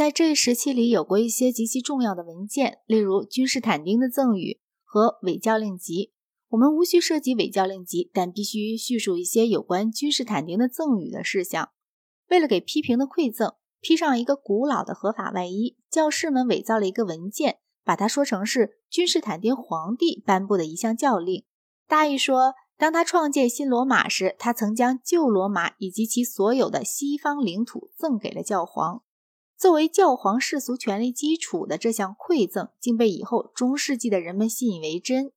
在这一时期里，有过一些极其重要的文件，例如君士坦丁的赠与和伪教令集。我们无需涉及伪教令集，但必须叙述一些有关君士坦丁的赠与的事项。为了给批评的馈赠披上一个古老的合法外衣，教士们伪造了一个文件，把它说成是君士坦丁皇帝颁布的一项教令。大意说，当他创建新罗马时，他曾将旧罗马以及其所有的西方领土赠给了教皇。作为教皇世俗权力基础的这项馈赠，竟被以后中世纪的人们信以为真。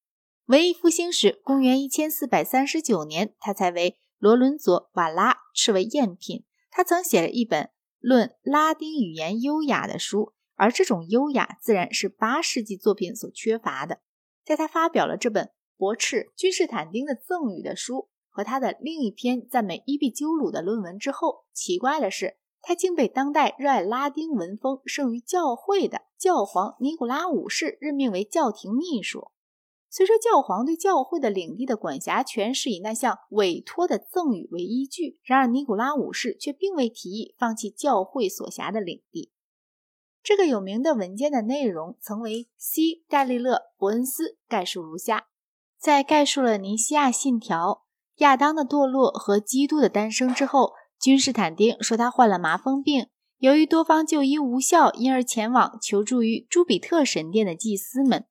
文艺复兴时，公元一千四百三十九年，他才为罗伦佐·瓦拉斥为赝品。他曾写了一本论拉丁语言优雅的书，而这种优雅自然是八世纪作品所缺乏的。在他发表了这本驳斥君士坦丁的赠与的书和他的另一篇赞美伊壁鸠鲁的论文之后，奇怪的是。他竟被当代热爱拉丁文风胜于教会的教皇尼古拉五世任命为教廷秘书。虽说教皇对教会的领地的管辖权是以那项委托的赠与为依据，然而尼古拉五世却并未提议放弃教会所辖的领地。这个有名的文件的内容曾为 C. 戴利勒·伯恩斯概述如下：在概述了尼西亚信条、亚当的堕落和基督的诞生之后。君士坦丁说他患了麻风病，由于多方就医无效，因而前往求助于朱比特神殿的祭司们。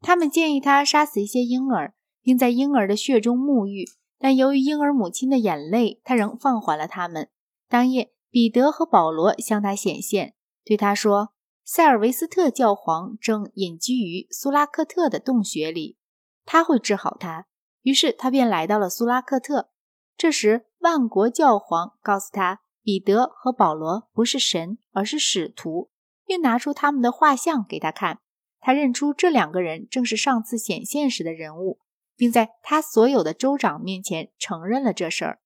他们建议他杀死一些婴儿，并在婴儿的血中沐浴，但由于婴儿母亲的眼泪，他仍放缓了他们。当夜，彼得和保罗向他显现，对他说：“塞尔维斯特教皇正隐居于苏拉克特的洞穴里，他会治好他。”于是他便来到了苏拉克特。这时，万国教皇告诉他，彼得和保罗不是神，而是使徒，并拿出他们的画像给他看。他认出这两个人正是上次显现时的人物，并在他所有的州长面前承认了这事儿。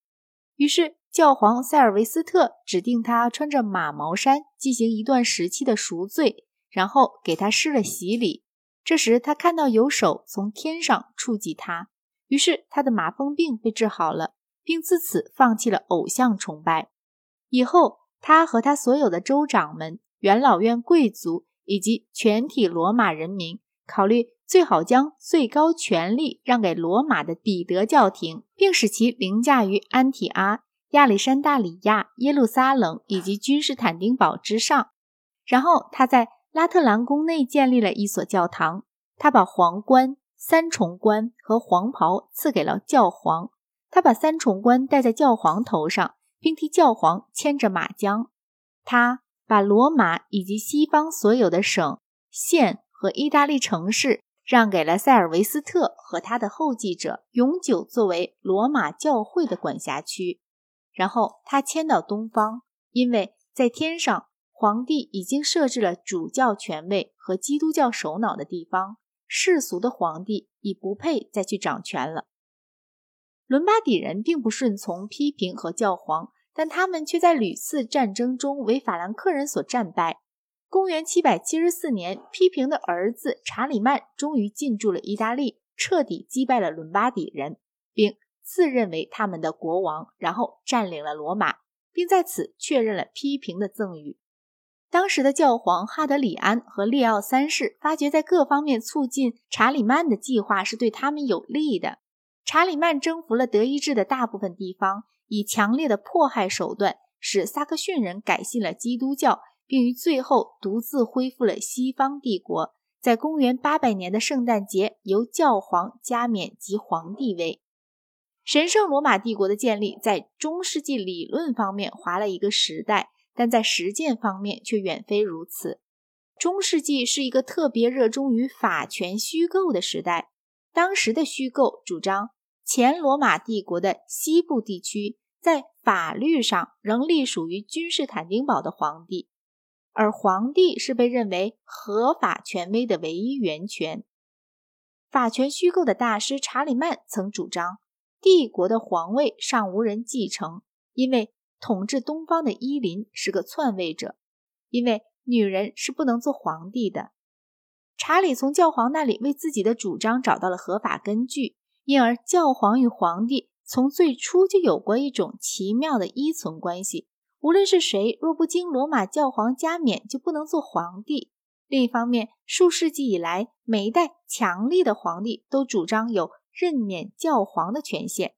于是，教皇塞尔维斯特指定他穿着马毛衫进行一段时期的赎罪，然后给他施了洗礼。这时，他看到有手从天上触及他，于是他的麻风病被治好了。并自此放弃了偶像崇拜。以后，他和他所有的州长们、元老院贵族以及全体罗马人民，考虑最好将最高权力让给罗马的彼得教廷，并使其凌驾于安提阿、亚历山大里亚、耶路撒冷以及君士坦丁堡之上。然后，他在拉特兰宫内建立了一所教堂。他把皇冠、三重冠和黄袍赐给了教皇。他把三重冠戴在教皇头上，并替教皇牵着马缰。他把罗马以及西方所有的省、县和意大利城市让给了塞尔维斯特和他的后继者，永久作为罗马教会的管辖区。然后他迁到东方，因为在天上，皇帝已经设置了主教权位和基督教首脑的地方，世俗的皇帝已不配再去掌权了。伦巴底人并不顺从批评和教皇，但他们却在屡次战争中为法兰克人所战败。公元774年，批评的儿子查理曼终于进驻了意大利，彻底击败了伦巴底人，并自认为他们的国王，然后占领了罗马，并在此确认了批评的赠与。当时的教皇哈德里安和列奥三世发觉，在各方面促进查理曼的计划是对他们有利的。查理曼征服了德意志的大部分地方，以强烈的迫害手段使萨克逊人改信了基督教，并于最后独自恢复了西方帝国。在公元800年的圣诞节，由教皇加冕及皇帝位。神圣罗马帝国的建立在中世纪理论方面划了一个时代，但在实践方面却远非如此。中世纪是一个特别热衷于法权虚构的时代，当时的虚构主张。前罗马帝国的西部地区在法律上仍隶属于君士坦丁堡的皇帝，而皇帝是被认为合法权威的唯一源泉。法权虚构的大师查理曼曾主张，帝国的皇位尚无人继承，因为统治东方的伊林是个篡位者，因为女人是不能做皇帝的。查理从教皇那里为自己的主张找到了合法根据。因而，教皇与皇帝从最初就有过一种奇妙的依存关系。无论是谁，若不经罗马教皇加冕，就不能做皇帝。另一方面，数世纪以来，每一代强力的皇帝都主张有任免教皇的权限。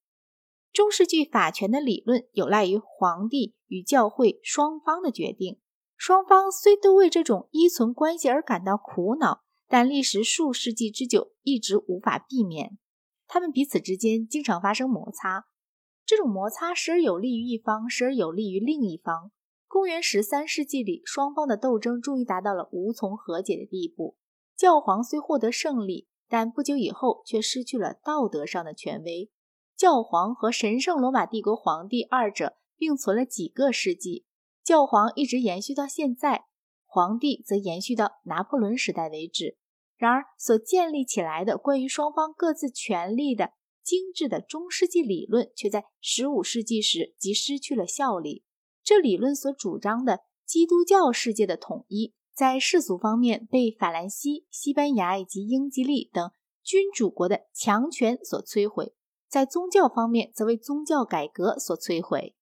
中世纪法权的理论有赖于皇帝与教会双方的决定。双方虽都为这种依存关系而感到苦恼，但历时数世纪之久，一直无法避免。他们彼此之间经常发生摩擦。这种摩擦时而有利于一方，时而有利于另一方。公元十三世纪里，双方的斗争终于达到了无从和解的地步。教皇虽获得胜利，但不久以后却失去了道德上的权威。教皇和神圣罗马帝国皇帝二者并存了几个世纪，教皇一直延续到现在，皇帝则延续到拿破仑时代为止。然而，所建立起来的关于双方各自权利的。精致的中世纪理论却在十五世纪时即失去了效力。这理论所主张的基督教世界的统一，在世俗方面被法兰西、西班牙以及英吉利等君主国的强权所摧毁；在宗教方面，则为宗教改革所摧毁。